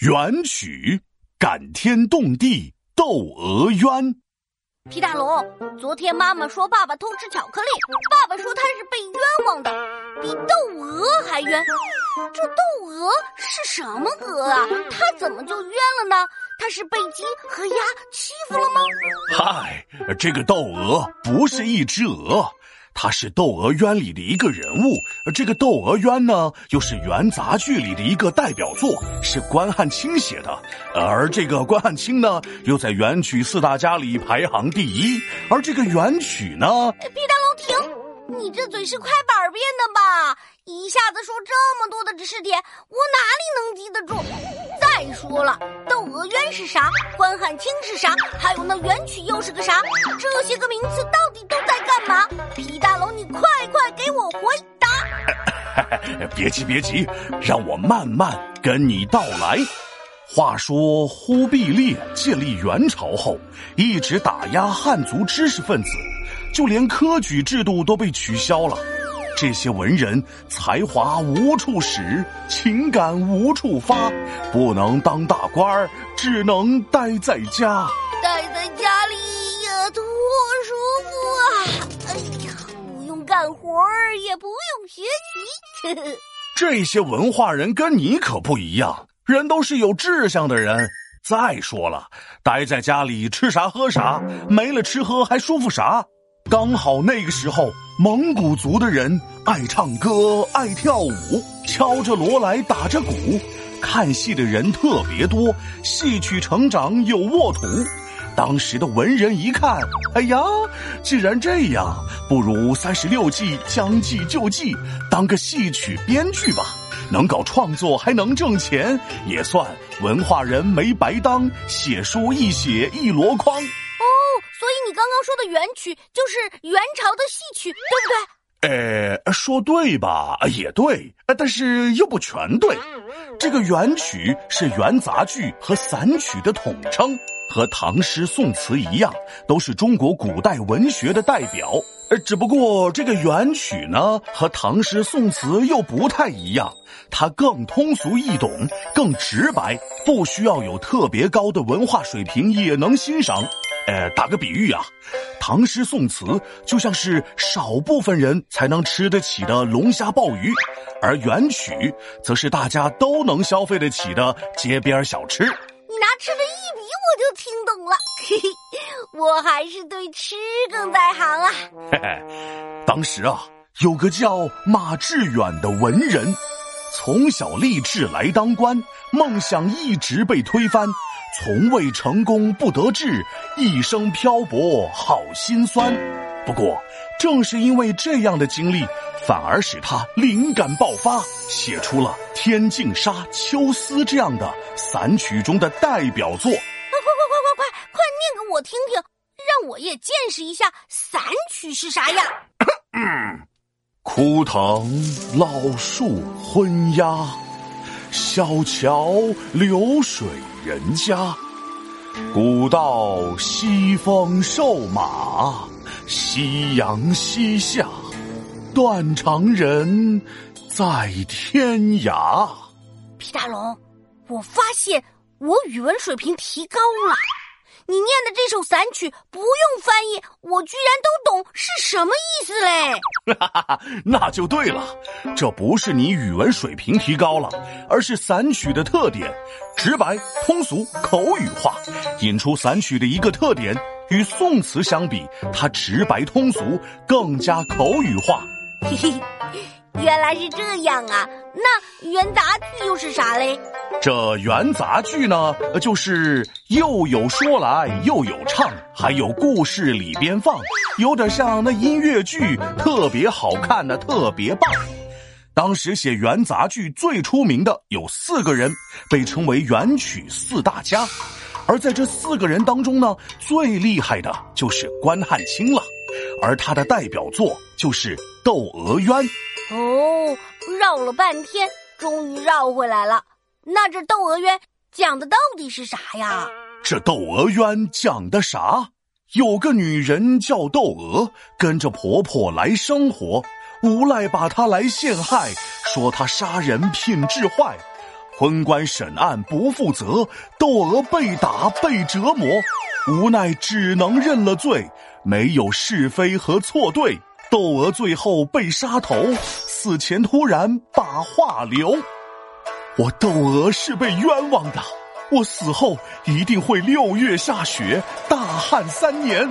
元曲，感天动地窦娥冤。皮大龙，昨天妈妈说爸爸偷吃巧克力，爸爸说他是被冤枉的，比窦娥还冤。这窦娥是什么鹅啊？他怎么就冤了呢？他是被鸡和鸭欺负了吗？嗨，这个窦娥不是一只鹅。他是《窦娥冤》里的一个人物，而这个《窦娥冤》呢，又是元杂剧里的一个代表作，是关汉卿写的。而这个关汉卿呢，又在元曲四大家里排行第一。而这个元曲呢，毕大龙停，你这嘴是快板变的吧？一下子说这么多的知识点，我哪里能记得住？再说了，《窦娥冤》是啥？关汉卿是啥？还有那元曲又是个啥？这些个名词到底都在干嘛？皮大龙，你快快给我回答！别急别急，让我慢慢跟你道来。话说忽必烈建立元朝后，一直打压汉族知识分子，就连科举制度都被取消了。这些文人才华无处使，情感无处发，不能当大官儿，只能待在家。待在家里也，多舒服啊！哎呀，不用干活儿，也不用学习。这些文化人跟你可不一样，人都是有志向的人。再说了，待在家里吃啥喝啥，没了吃喝还舒服啥？刚好那个时候，蒙古族的人爱唱歌、爱跳舞，敲着锣来打着鼓，看戏的人特别多，戏曲成长有沃土。当时的文人一看，哎呀，既然这样，不如三十六计，将计就计，当个戏曲编剧吧，能搞创作还能挣钱，也算文化人没白当，写书一写一箩筐。说的元曲就是元朝的戏曲，对不对？呃，说对吧？也对，但是又不全对。这个元曲是元杂剧和散曲的统称，和唐诗宋词一样，都是中国古代文学的代表。呃，只不过这个元曲呢，和唐诗宋词又不太一样，它更通俗易懂，更直白，不需要有特别高的文化水平也能欣赏。呃，打个比喻啊，唐诗宋词就像是少部分人才能吃得起的龙虾鲍鱼，而元曲则是大家都能消费得起的街边小吃。你拿吃的一比，我就听懂了。嘿嘿，我还是对吃更在行啊。嘿嘿，当时啊，有个叫马致远的文人，从小立志来当官，梦想一直被推翻。从未成功不得志，一生漂泊好心酸。不过，正是因为这样的经历，反而使他灵感爆发，写出了《天净沙·秋思》这样的散曲中的代表作。快快快快快快，念给我听听，让我也见识一下散曲是啥样。枯藤老树昏鸦，小桥流水。人家，古道西风瘦马，夕阳西下，断肠人在天涯。皮大龙，我发现我语文水平提高了。你念的这首散曲不用翻译，我居然都懂是什么意思嘞！哈哈，那就对了，这不是你语文水平提高了，而是散曲的特点：直白、通俗、口语化。引出散曲的一个特点，与宋词相比，它直白通俗，更加口语化。嘿嘿。原来是这样啊！那元杂剧又是啥嘞？这元杂剧呢，就是又有说来又有唱，还有故事里边放，有点像那音乐剧，特别好看的，特别棒。当时写元杂剧最出名的有四个人，被称为元曲四大家。而在这四个人当中呢，最厉害的就是关汉卿了，而他的代表作就是《窦娥冤》。哦，绕了半天，终于绕回来了。那这《窦娥冤》讲的到底是啥呀？这《窦娥冤》讲的啥？有个女人叫窦娥，跟着婆婆来生活，无赖把她来陷害，说她杀人品质坏。昏官审案不负责，窦娥被打被折磨，无奈只能认了罪，没有是非和错对。窦娥最后被杀头，死前突然把话留：“我窦娥是被冤枉的，我死后一定会六月下雪，大旱三年。”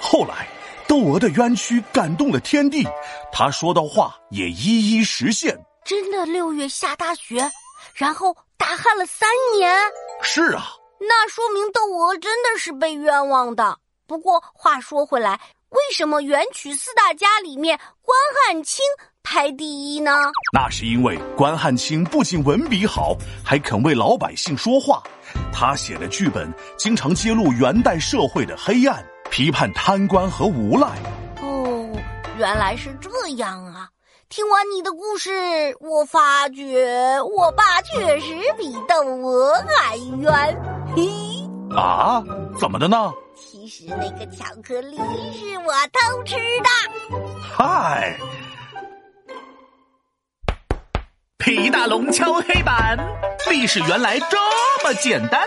后来，窦娥的冤屈感动了天地，他说的话也一一实现。真的六月下大雪。然后大旱了三年，是啊，那说明窦娥真的是被冤枉的。不过话说回来，为什么元曲四大家里面关汉卿排第一呢？那是因为关汉卿不仅文笔好，还肯为老百姓说话。他写的剧本经常揭露元代社会的黑暗，批判贪官和无赖。哦，原来是这样啊。听完你的故事，我发觉我爸确实比窦娥还冤。嘿，啊，怎么的呢？是那个巧克力是我偷吃的。嗨，皮大龙敲黑板，历史原来这么简单。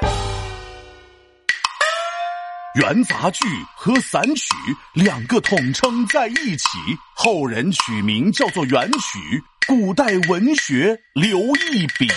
元杂剧和散曲两个统称在一起，后人取名叫做元曲。古代文学留一笔。